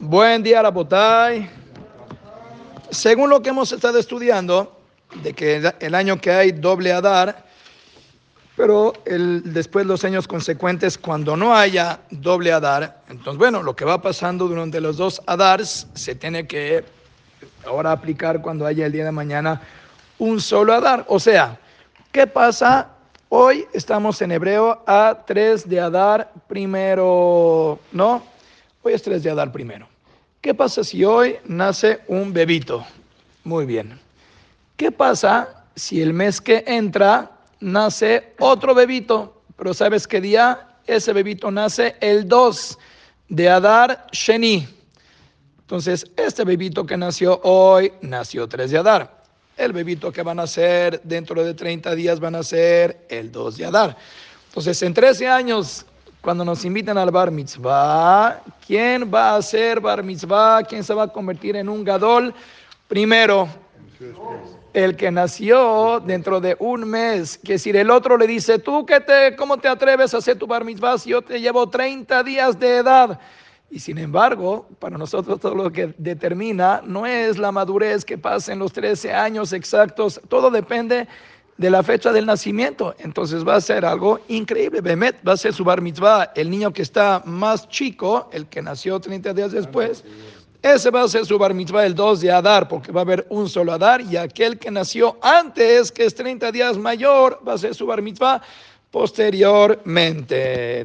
Buen día, Rapotay. Según lo que hemos estado estudiando, de que el año que hay doble Adar, pero el, después los años consecuentes, cuando no haya doble Adar, entonces, bueno, lo que va pasando durante los dos Adars se tiene que ahora aplicar cuando haya el día de mañana un solo Adar. O sea, ¿qué pasa? Hoy estamos en hebreo a 3 de Adar primero, ¿no? Hoy es 3 de Adar primero. ¿Qué pasa si hoy nace un bebito? Muy bien. ¿Qué pasa si el mes que entra nace otro bebito? Pero ¿sabes qué día? Ese bebito nace el 2 de Adar Sheni. Entonces, este bebito que nació hoy nació 3 de Adar. El bebito que va a nacer dentro de 30 días va a nacer el 2 de Adar. Entonces, en 13 años, cuando nos invitan al bar mitzvah, ¿quién va a ser bar mitzvah? ¿Quién se va a convertir en un gadol? Primero, el que nació dentro de un mes, que si el otro le dice, tú qué te, ¿cómo te atreves a hacer tu bar mitzvah si yo te llevo 30 días de edad? Y sin embargo, para nosotros todo lo que determina no es la madurez que pasa en los 13 años exactos, todo depende de la fecha del nacimiento. Entonces va a ser algo increíble. Bemet va a ser su bar mitzvah, el niño que está más chico, el que nació 30 días después. Ese va a ser su bar mitzvah el 2 de Adar, porque va a haber un solo Adar, y aquel que nació antes, que es 30 días mayor, va a ser su bar mitzvah posteriormente.